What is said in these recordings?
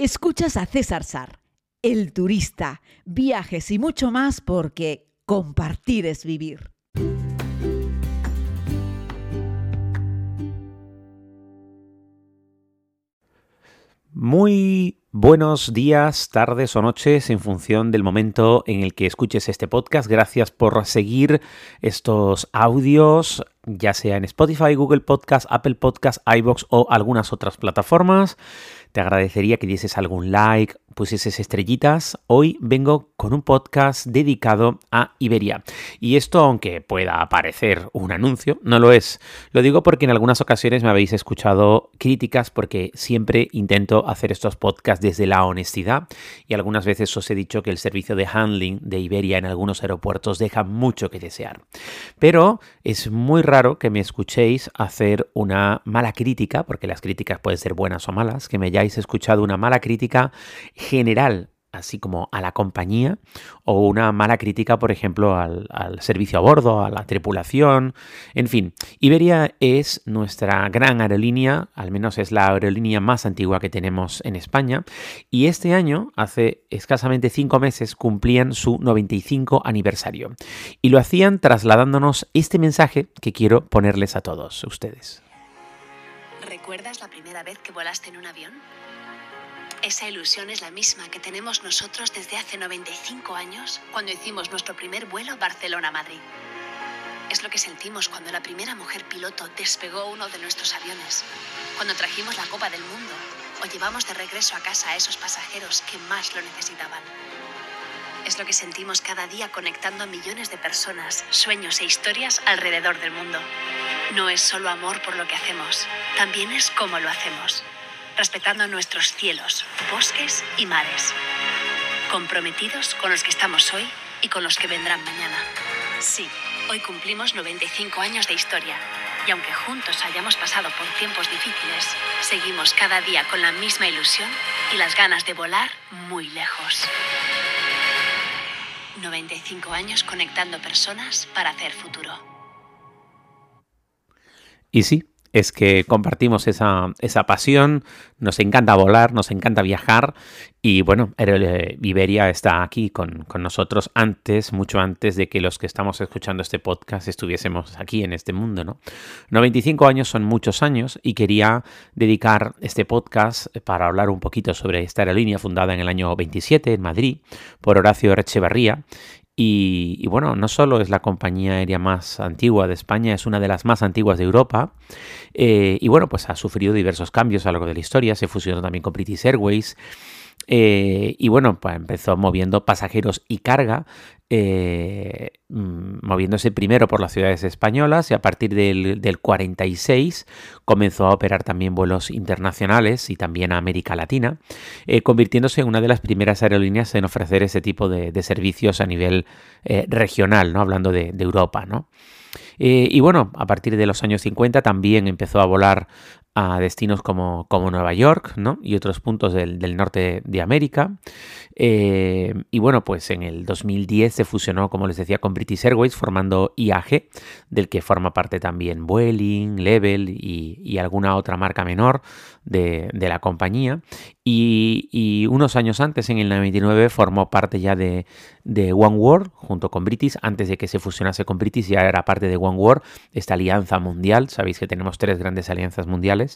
Escuchas a César Sar, el turista, viajes y mucho más porque compartir es vivir. Muy buenos días, tardes o noches en función del momento en el que escuches este podcast. Gracias por seguir estos audios, ya sea en Spotify, Google Podcast, Apple Podcast, iBox o algunas otras plataformas. Te agradecería que dieses algún like, pusieses estrellitas. Hoy vengo con un podcast dedicado a Iberia. Y esto, aunque pueda parecer un anuncio, no lo es. Lo digo porque en algunas ocasiones me habéis escuchado críticas porque siempre intento hacer estos podcasts desde la honestidad y algunas veces os he dicho que el servicio de handling de Iberia en algunos aeropuertos deja mucho que desear. Pero es muy raro que me escuchéis hacer una mala crítica, porque las críticas pueden ser buenas o malas, que me hayáis escuchado una mala crítica general así como a la compañía o una mala crítica, por ejemplo, al, servicio a bordo, a la tripulación, en fin. Iberia es nuestra gran aerolínea, al menos es la aerolínea más antigua que tenemos en España, y este año, hace escasamente cinco meses, cumplían su 95 aniversario. Y lo hacían trasladándonos este mensaje que quiero ponerles a todos ustedes. ¿Recuerdas la primera vez que volaste en un avión? Esa ilusión es la misma que tenemos nosotros desde hace 95 años, cuando hicimos nuestro primer vuelo Barcelona-Madrid. Es lo que sentimos cuando la primera mujer piloto despegó uno de nuestros aviones, cuando trajimos la Copa del Mundo o llevamos de regreso a casa a esos pasajeros que más lo necesitaban. Es lo que sentimos cada día conectando a millones de personas, sueños e historias alrededor del mundo. No es solo amor por lo que hacemos, también es cómo lo hacemos respetando nuestros cielos, bosques y mares. Comprometidos con los que estamos hoy y con los que vendrán mañana. Sí, hoy cumplimos 95 años de historia y aunque juntos hayamos pasado por tiempos difíciles, seguimos cada día con la misma ilusión y las ganas de volar muy lejos. 95 años conectando personas para hacer futuro. Y sí, es que compartimos esa, pasión, nos encanta volar, nos encanta viajar y bueno, Iberia está aquí con, nosotros antes, mucho antes de que los que estamos escuchando este podcast estuviésemos aquí en este mundo, ¿no? 95 años son muchos años y quería dedicar este podcast para hablar un poquito sobre esta aerolínea fundada en el año 27 en Madrid por Horacio Echevarría y, bueno, no solo es la compañía aérea más antigua de España, es una de las más antiguas de Europa. Eh, y bueno, pues ha sufrido diversos cambios a lo largo de la historia. Se fusionó también con British Airways. Eh, y bueno, pues empezó moviendo pasajeros y carga, eh, mm, moviéndose primero por las ciudades españolas y a partir del, 46 comenzó a operar también vuelos internacionales y también a América Latina, eh, convirtiéndose en una de las primeras aerolíneas en ofrecer ese tipo de, servicios a nivel regional, ¿no? hablando de, Europa. ¿no? y bueno, a partir de los años 50 también empezó a volar a destinos como, como Nueva York ¿no? y otros puntos del, norte de América. Eh, y bueno, pues en el 2010 se fusionó, como les decía, con British Airways, formando IAG, del que forma parte también Vueling, Level y, alguna otra marca menor de, la compañía. Y, unos años antes, en el 99, formó parte ya de, de One World junto con British. Antes de que se fusionase con British, ya era parte de One World, esta alianza mundial. Sabéis que tenemos tres grandes alianzas mundiales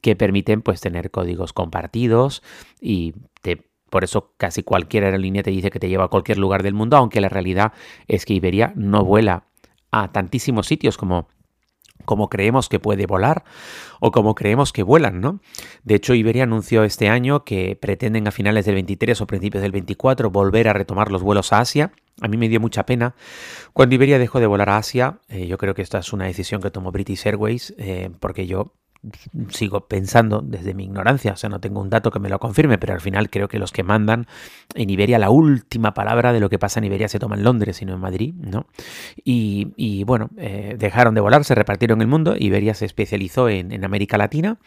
que permiten pues tener códigos compartidos y por eso casi cualquier aerolínea te dice que te lleva a cualquier lugar del mundo, aunque la realidad es que Iberia no vuela a tantísimos sitios como como creemos que puede volar o como creemos que vuelan, ¿no? De hecho, Iberia anunció este año que pretenden a finales del 23 o principios del 24 volver a retomar los vuelos a Asia. A mí me dio mucha pena. Cuando Iberia dejó de volar a Asia, eh, yo creo que esta es una decisión que tomó British Airways, eh, porque yo sigo pensando desde mi ignorancia, o sea, no tengo un dato que me lo confirme, pero al final creo que los que mandan en Iberia, la última palabra de lo que pasa en Iberia se toma en Londres y no en Madrid, ¿no? Y, bueno, eh, dejaron de volar, se repartieron el mundo, Iberia se especializó en, América Latina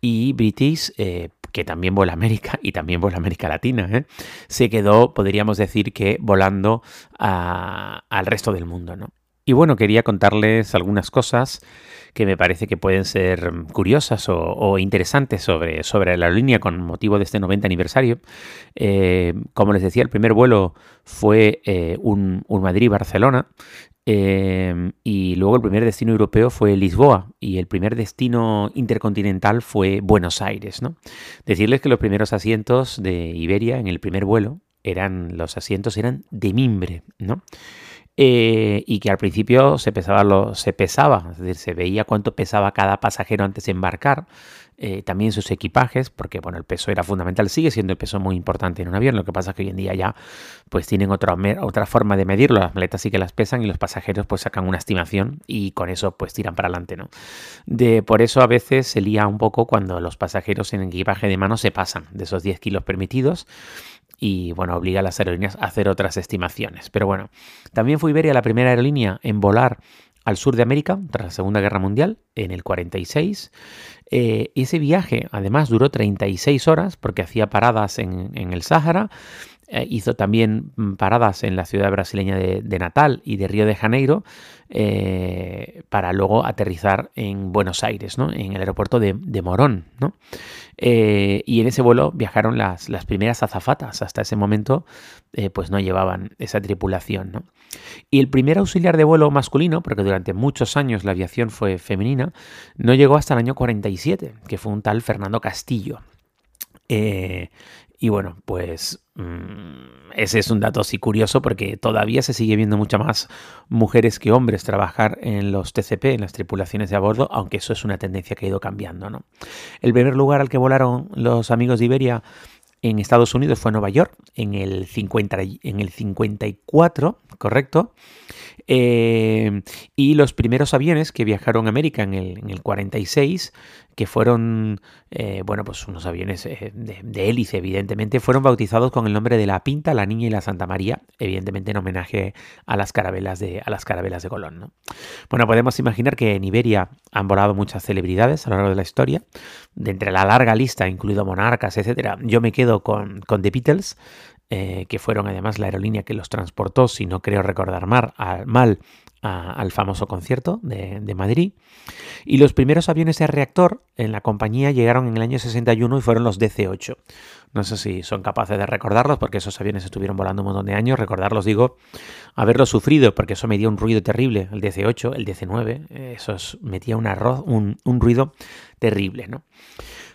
y British, eh, que también vuela América y también vuela América Latina, ¿eh? se quedó, podríamos decir que volando al resto del mundo, ¿no? Y bueno, quería contarles algunas cosas que me parece que pueden ser curiosas o, interesantes sobre, sobre la línea con motivo de este 90 aniversario. Eh, como les decía, el primer vuelo fue eh, un, Madrid-Barcelona. Eh, y luego el primer destino europeo fue Lisboa y el primer destino intercontinental fue Buenos Aires. ¿no? Decirles que los primeros asientos de Iberia en el primer vuelo eran los asientos eran de mimbre, ¿no? Eh, y que al principio se pesaba, lo, se pesaba, es decir, se veía cuánto pesaba cada pasajero antes de embarcar, eh, también sus equipajes, porque bueno, el peso era fundamental, sigue siendo el peso muy importante en un avión, lo que pasa es que hoy en día ya pues tienen otra, otra forma de medirlo, las maletas sí que las pesan y los pasajeros pues sacan una estimación y con eso pues tiran para adelante, ¿no? De, por eso a veces se lía un poco cuando los pasajeros en equipaje de mano se pasan de esos 10 kilos permitidos y bueno, obliga a las aerolíneas a hacer otras estimaciones. Pero bueno, también fue Iberia la primera aerolínea en volar al sur de América tras la Segunda Guerra Mundial en el 46. Eh, ese viaje además duró 36 horas porque hacía paradas en, en el Sáhara eh, hizo también mm, paradas en la ciudad brasileña de, Natal y de Río de Janeiro eh, para luego aterrizar en Buenos Aires, ¿no? en el aeropuerto de, Morón. ¿no? Eh, y en ese vuelo viajaron las, las primeras azafatas. Hasta ese momento pues no llevaban esa tripulación. ¿no? Y el primer auxiliar de vuelo masculino, porque durante muchos años la aviación fue femenina, no llegó hasta el año 47, que fue un tal Fernando Castillo. Y bueno, pues mm, ese es un dato así curioso porque todavía se sigue viendo mucha más mujeres que hombres trabajar en los TCP, en las tripulaciones de a bordo, aunque eso es una tendencia que ha ido cambiando. ¿no? El primer lugar al que volaron los amigos de Iberia en Estados Unidos fue Nueva York en el, 50, en el 54, correcto. Eh, y los primeros aviones que viajaron a América en el, en el 46, que fueron, eh, bueno, pues unos aviones eh, de, hélice, evidentemente, fueron bautizados con el nombre de La Pinta, La Niña y la Santa María, evidentemente en homenaje a las carabelas de, a las carabelas de Colón. ¿no? Bueno, podemos imaginar que en Iberia han volado muchas celebridades a lo largo de la historia, de entre la larga lista, incluido monarcas, etcétera. Yo me quedo con, con The Beatles, eh, que fueron además la aerolínea que los transportó, si no creo recordar mal, al famoso concierto de, Madrid. Y los primeros aviones de reactor en la compañía llegaron en el año 61 y fueron los DC-8. No sé si son capaces de recordarlos porque esos aviones estuvieron volando un montón de años. Recordarlos, digo, haberlos sufrido porque eso me dio un ruido terrible. El DC-8, el DC-9, eso metía un, arroz, un, un ruido terrible, ¿no?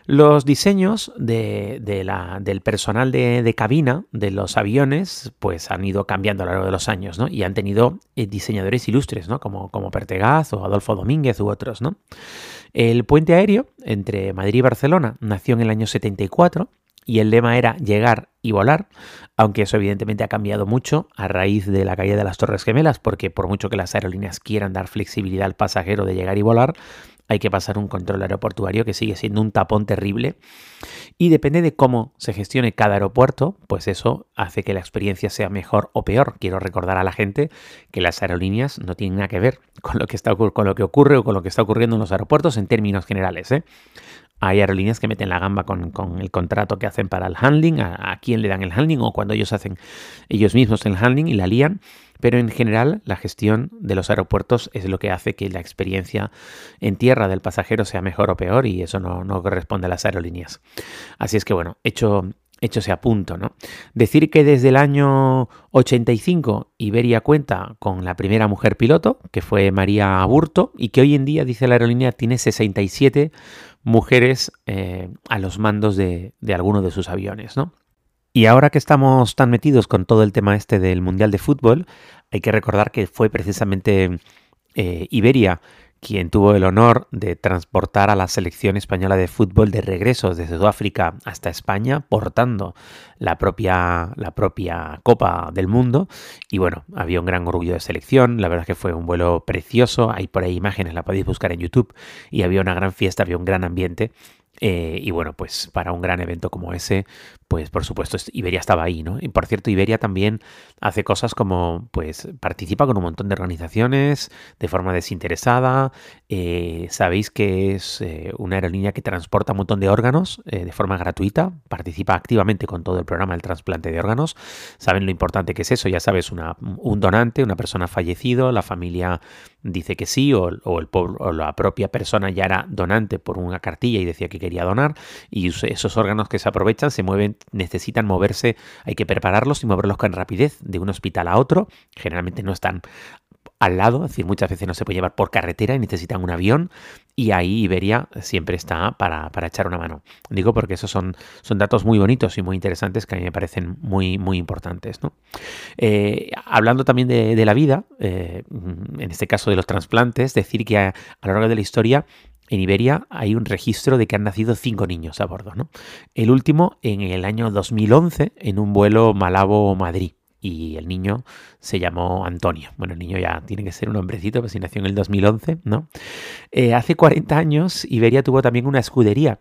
Los diseños de, la, del personal de, cabina de los aviones pues han ido cambiando a lo largo de los años ¿no? y han tenido eh, diseñadores ilustres ¿no? como, como Pertegaz o Adolfo Domínguez u otros. ¿no? El puente aéreo entre Madrid y Barcelona nació en el año 74 y el lema era llegar y volar, aunque eso evidentemente ha cambiado mucho a raíz de la caída de las Torres Gemelas, porque por mucho que las aerolíneas quieran dar flexibilidad al pasajero de llegar y volar, hay que pasar un control aeroportuario que sigue siendo un tapón terrible. Y depende de cómo se gestione cada aeropuerto, pues eso hace que la experiencia sea mejor o peor. Quiero recordar a la gente que las aerolíneas no tienen nada que ver con lo que, está, con lo que ocurre o con lo que está ocurriendo en los aeropuertos en términos generales. ¿eh? Hay aerolíneas que meten la gamba con, el contrato que hacen para el handling, a, quién le dan el handling o cuando ellos hacen ellos mismos el handling y la lían. Pero en general la gestión de los aeropuertos es lo que hace que la experiencia en tierra del pasajero sea mejor o peor y eso no, corresponde a las aerolíneas. Así es que bueno, hecho, hecho ese apunto, ¿no? Decir que desde el año 85 Iberia cuenta con la primera mujer piloto, que fue María Aburto, y que hoy en día, dice la aerolínea, tiene 67 mujeres eh, a los mandos de, de alguno de sus aviones, ¿no? Y ahora que estamos tan metidos con todo el tema este del Mundial de Fútbol, hay que recordar que fue precisamente eh, Iberia quien tuvo el honor de transportar a la selección española de fútbol de regreso desde Sudáfrica hasta España, portando la propia, la propia Copa del Mundo. Y bueno, había un gran orgullo de selección, la verdad es que fue un vuelo precioso, hay por ahí imágenes, la podéis buscar en YouTube, y había una gran fiesta, había un gran ambiente Eh, y bueno, pues para un gran evento como ese, pues por supuesto Iberia estaba ahí, ¿no? Y por cierto, Iberia también hace cosas como, pues participa con un montón de organizaciones de forma desinteresada. Eh, sabéis que es eh, una aerolínea que transporta un montón de órganos de forma gratuita, participa activamente con todo el programa del trasplante de órganos. Saben lo importante que es eso, ya sabes, una, un donante, una persona fallecido, la familia dice que sí, o, el, o la propia persona ya era donante por una cartilla y decía que quería donar, y esos órganos que se aprovechan se mueven, necesitan moverse, hay que prepararlos y moverlos con rapidez de un hospital a otro, generalmente no están al lado, es decir, muchas veces no se puede llevar por carretera y necesitan un avión y ahí Iberia siempre está para, echar una mano. Digo porque esos son, son datos muy bonitos y muy interesantes que a mí me parecen muy, muy importantes. Eh, hablando también de, la vida, eh, en este caso de los trasplantes, decir que a lo largo de la historia en Iberia hay un registro de que han nacido cinco niños a bordo. ¿no? El último en el año 2011 en un vuelo Malabo-Madrid y el niño se llamó Antonio. Bueno, el niño ya tiene que ser un hombrecito, pues si nació en el 2011, ¿no? Eh, hace 40 años Iberia tuvo también una escudería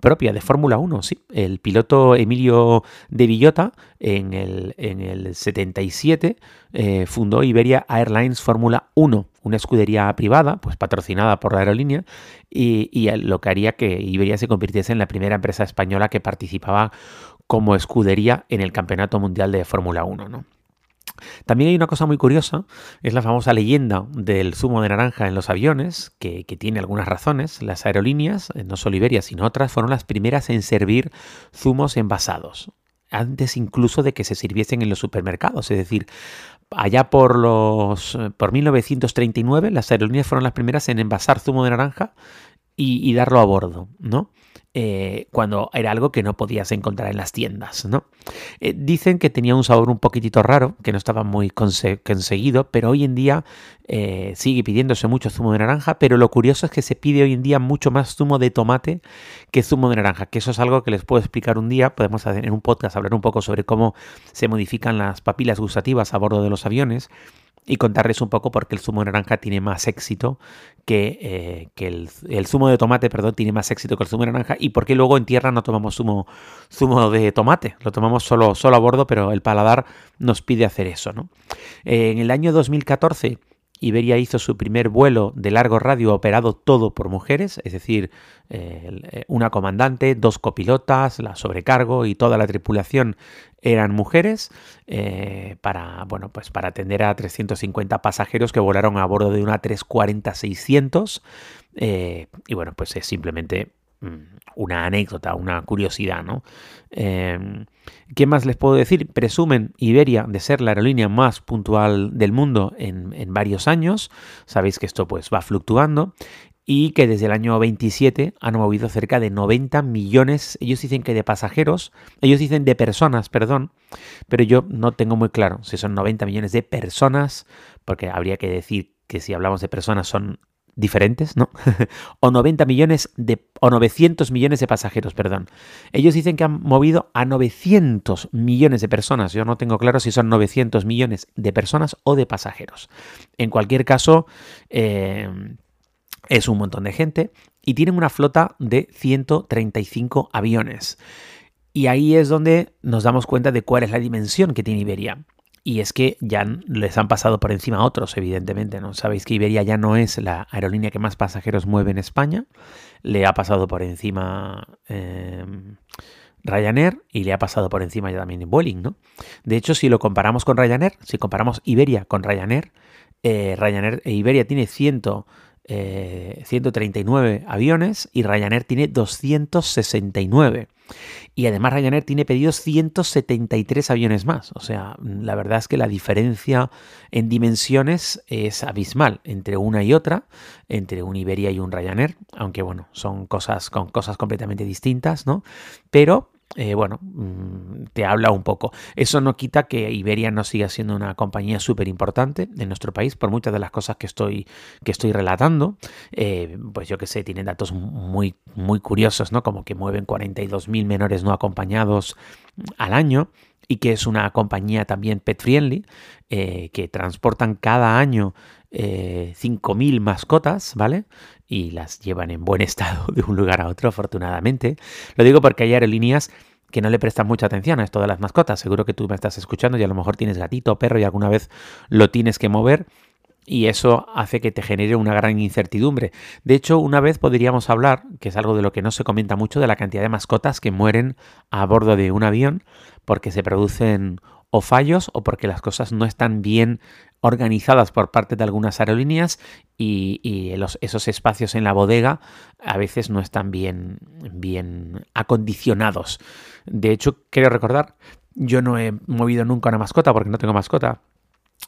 propia de Fórmula 1, sí. El piloto Emilio de Villota en el, en el 77 eh, fundó Iberia Airlines Fórmula 1, una escudería privada, pues patrocinada por la aerolínea, y, lo que haría que Iberia se convirtiese en la primera empresa española que participaba como escudería en el Campeonato Mundial de Fórmula 1. ¿no? También hay una cosa muy curiosa, es la famosa leyenda del zumo de naranja en los aviones, que, tiene algunas razones. Las aerolíneas, eh, no solo Iberia, sino otras, fueron las primeras en servir zumos envasados, antes incluso de que se sirviesen en los supermercados. Es decir, allá por los por 1939 las aerolíneas fueron las primeras en envasar zumo de naranja y, y darlo a bordo, ¿no? Eh, cuando era algo que no podías encontrar en las tiendas. ¿no? Eh, dicen que tenía un sabor un poquitito raro, que no estaba muy conseguido, pero hoy en día eh, sigue pidiéndose mucho zumo de naranja, pero lo curioso es que se pide hoy en día mucho más zumo de tomate que zumo de naranja, que eso es algo que les puedo explicar un día, podemos hacer en un podcast hablar un poco sobre cómo se modifican las papilas gustativas a bordo de los aviones y contarles un poco por qué el zumo de naranja tiene más éxito que, eh, que el, zumo de tomate, perdón, tiene más éxito que el zumo de naranja y por qué luego en tierra no tomamos zumo, zumo de tomate, lo tomamos solo, solo a bordo, pero el paladar nos pide hacer eso. ¿no? Eh, en el año 2014 Iberia hizo su primer vuelo de largo radio operado todo por mujeres, es decir, eh, eh, una comandante, dos copilotas, la sobrecargo y toda la tripulación eran mujeres eh, para, bueno, pues para atender a 350 pasajeros que volaron a bordo de una 340-600 y bueno, pues es simplemente una anécdota, una curiosidad, ¿no? Em, ¿Qué más les puedo decir? Presumen Iberia de ser la aerolínea más puntual del mundo en, varios años. Sabéis que esto pues va fluctuando y que desde el año 27 han movido cerca de 90 millones, ellos dicen que de pasajeros, ellos dicen de personas, perdón, pero yo no tengo muy claro si son 90 millones de personas, porque habría que decir que si hablamos de personas son diferentes, ¿no? o 90 millones de o 900 millones de pasajeros, perdón. Ellos dicen que han movido a 900 millones de personas. Yo no tengo claro si son 900 millones de personas o de pasajeros. En cualquier caso, eh, es un montón de gente y tienen una flota de 135 aviones. Y ahí es donde nos damos cuenta de cuál es la dimensión que tiene Iberia. Y es que ya les han pasado por encima a otros, evidentemente. ¿no? Sabéis que Iberia ya no es la aerolínea que más pasajeros mueve en España. Le ha pasado por encima em, Ryanair y le ha pasado por encima ya también Vueling. ¿no? De hecho, si lo comparamos con Ryanair, si comparamos Iberia con Ryanair, eh, Ryanair e Iberia tiene 100, 139 eh, aviones y Ryanair tiene 269. Y además Ryanair tiene pedidos 173 aviones más. O sea, la verdad es que la diferencia en dimensiones es abismal entre una y otra, entre un Iberia y un Ryanair, aunque bueno, son cosas con cosas completamente distintas, ¿no? Pero eh, bueno, mm, te habla un poco. Eso no quita que Iberia no siga siendo una compañía súper importante en nuestro país por muchas de las cosas que estoy, que estoy relatando. Eh, pues yo que sé, tienen datos muy, muy curiosos, ¿no? Como que mueven 42.000 menores no acompañados al año y que es una compañía también pet friendly, eh, que transportan cada año eh, 5.000 mascotas, ¿vale? Y las llevan en buen estado de un lugar a otro, afortunadamente. Lo digo porque hay aerolíneas que no le prestan mucha atención a esto de las mascotas. Seguro que tú me estás escuchando y a lo mejor tienes gatito o perro y alguna vez lo tienes que mover y eso hace que te genere una gran incertidumbre. De hecho, una vez podríamos hablar, que es algo de lo que no se comenta mucho, de la cantidad de mascotas que mueren a bordo de un avión porque se producen o fallos o porque las cosas no están bien organizadas por parte de algunas aerolíneas y, esos espacios en la bodega a veces no están bien, bien acondicionados. De hecho, quiero recordar, yo no he movido nunca una mascota porque no tengo mascota,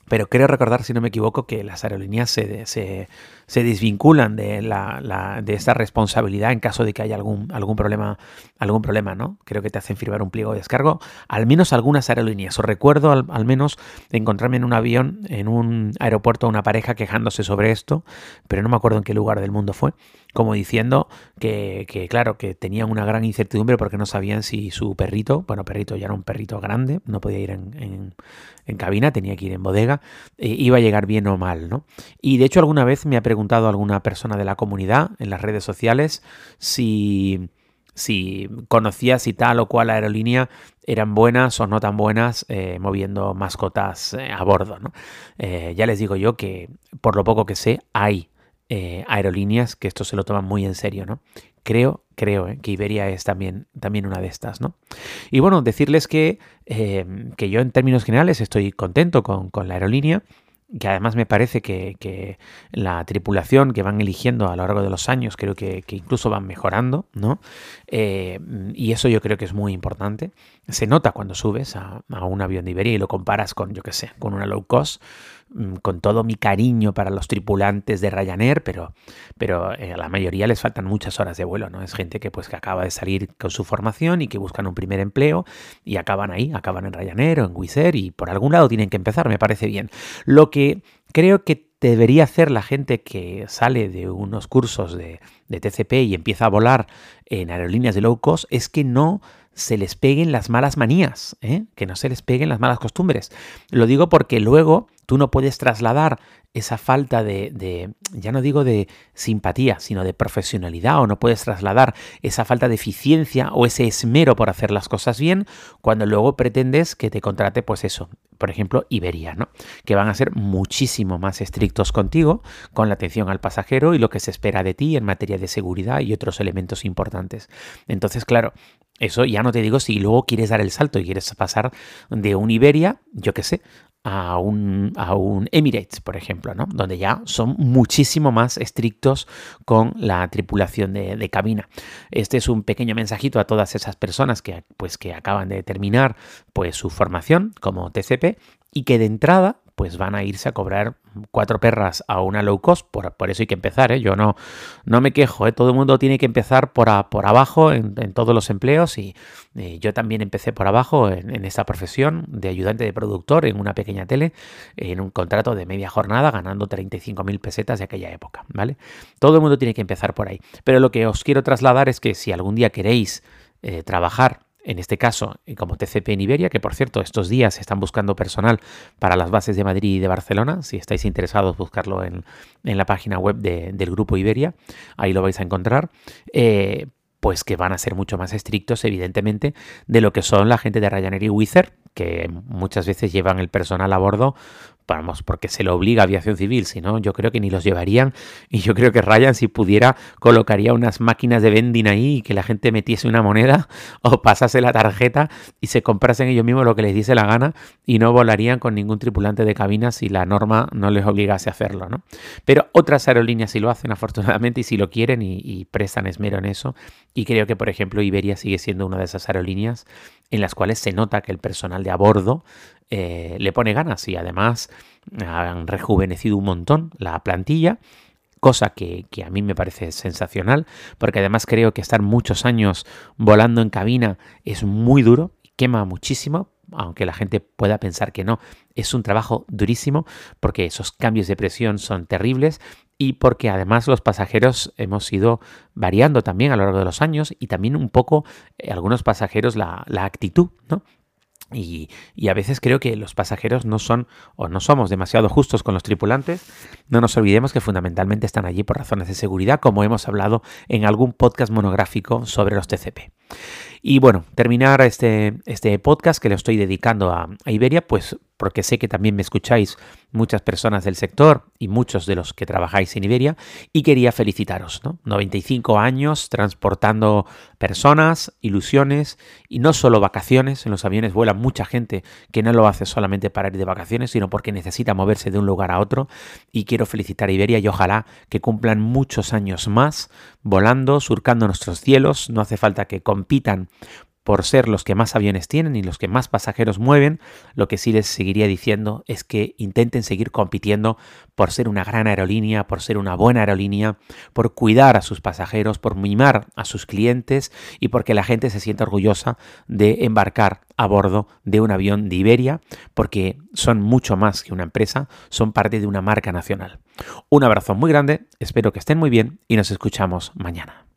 pero creo recordar, si no me equivoco, que las aerolíneas se, se, se desvinculan de, la, de esta responsabilidad en caso de que haya algún, algún, problema, algún problema, ¿no? Creo que te hacen firmar un pliego de descargo, al menos algunas aerolíneas. Os recuerdo al, al menos encontrarme en un avión, en un aeropuerto, una pareja quejándose sobre esto, pero no me acuerdo en qué lugar del mundo fue, como diciendo que, claro, que tenían una gran incertidumbre porque no sabían si su perrito, bueno, perrito ya era un perrito grande, no podía ir en, cabina, tenía que ir en bodega, eh, iba a llegar bien o mal, ¿no? Y de hecho alguna vez me ha preguntado alguna persona de la comunidad en las redes sociales si, si conocía si tal o cual aerolínea eran buenas o no tan buenas eh, moviendo mascotas eh, a bordo. ¿no? Ya les digo yo que por lo poco que sé hay eh, aerolíneas que esto se lo toman muy en serio. ¿no? Creo, creo que Iberia es también, también una de estas. ¿no? Y bueno, decirles que, que yo en términos generales estoy contento con, con la aerolínea que además me parece que, que, la tripulación que van eligiendo a lo largo de los años creo que, que incluso van mejorando, ¿no? Eh, y eso yo creo que es muy importante. Se nota cuando subes a, un avión de Iberia y lo comparas con, yo qué sé, con una low cost, con todo mi cariño para los tripulantes de Ryanair, pero, pero eh, a la mayoría les faltan muchas horas de vuelo, ¿no? Es gente que pues que acaba de salir con su formación y que buscan un primer empleo y acaban ahí, acaban en Ryanair o en Wizz y por algún lado tienen que empezar, me parece bien. Lo que creo que debería hacer la gente que sale de unos cursos de, de TCP y empieza a volar en aerolíneas de low cost es que no se les peguen las malas manías, ¿eh? que no se les peguen las malas costumbres. Lo digo porque luego tú no puedes trasladar esa falta de, de, ya no digo de simpatía, sino de profesionalidad, o no puedes trasladar esa falta de eficiencia o ese esmero por hacer las cosas bien, cuando luego pretendes que te contrate, pues eso, por ejemplo, Iberia, ¿no? Que van a ser muchísimo más estrictos contigo, con la atención al pasajero y lo que se espera de ti en materia de seguridad y otros elementos importantes. Entonces, claro, eso ya no te digo si luego quieres dar el salto y quieres pasar de un Iberia, yo qué sé, a un, a un Emirates, por ejemplo, ¿no? donde ya son muchísimo más estrictos con la tripulación de, de, cabina. Este es un pequeño mensajito a todas esas personas que, pues, que acaban de terminar pues, su formación como TCP y que de entrada pues van a irse a cobrar cuatro perras a una low cost, por, por eso hay que empezar, ¿eh? yo no, no me quejo, ¿eh? todo el mundo tiene que empezar por, por abajo en, todos los empleos y yo también empecé por abajo en, esta profesión de ayudante de productor en una pequeña tele, en un contrato de media jornada ganando 35 mil pesetas de aquella época, ¿vale? Todo el mundo tiene que empezar por ahí, pero lo que os quiero trasladar es que si algún día queréis eh, trabajar en este caso como TCP en Iberia, que por cierto estos días están buscando personal para las bases de Madrid y de Barcelona, si estáis interesados buscarlo en, en la página web de, del grupo Iberia, ahí lo vais a encontrar, eh, pues que van a ser mucho más estrictos evidentemente de lo que son la gente de Ryanair y Wizz Air, que muchas veces llevan el personal a bordo vamos, porque se lo obliga a aviación civil, si no, yo creo que ni los llevarían y yo creo que Ryan si pudiera colocaría unas máquinas de vending ahí y que la gente metiese una moneda o pasase la tarjeta y se comprasen ellos mismos lo que les diese la gana y no volarían con ningún tripulante de cabina si la norma no les obligase a hacerlo, ¿no? Pero otras aerolíneas sí lo hacen afortunadamente y si lo quieren y, y prestan esmero en eso y creo que por ejemplo Iberia sigue siendo una de esas aerolíneas en las cuales se nota que el personal de a bordo eh, le pone ganas y además han rejuvenecido un montón la plantilla cosa que, a mí me parece sensacional, porque además creo que estar muchos años volando en cabina es muy duro, quema muchísimo, aunque la gente pueda pensar que no, es un trabajo durísimo porque esos cambios de presión son terribles y porque además los pasajeros hemos ido variando también a lo largo de los años y también un poco eh, algunos pasajeros la, la actitud, ¿no? Y, a veces creo que los pasajeros no son o no somos demasiado justos con los tripulantes. No nos olvidemos que fundamentalmente están allí por razones de seguridad, como hemos hablado en algún podcast monográfico sobre los TCP. Y bueno, terminar este, este podcast que le estoy dedicando a, a Iberia, pues porque sé que también me escucháis muchas personas del sector y muchos de los que trabajáis en Iberia, y quería felicitaros, ¿no? 95 años transportando personas, ilusiones y no solo vacaciones, en los aviones vuela mucha gente que no lo hace solamente para ir de vacaciones, sino porque necesita moverse de un lugar a otro, y quiero felicitar a Iberia y ojalá que cumplan muchos años más volando, surcando nuestros cielos, no hace falta que compitan por ser los que más aviones tienen y los que más pasajeros mueven, lo que sí les seguiría diciendo es que intenten seguir compitiendo por ser una gran aerolínea, por ser una buena aerolínea, por cuidar a sus pasajeros, por mimar a sus clientes y porque la gente se sienta orgullosa de embarcar a bordo de un avión de Iberia, porque son mucho más que una empresa, son parte de una marca nacional. Un abrazo muy grande, espero que estén muy bien y nos escuchamos mañana.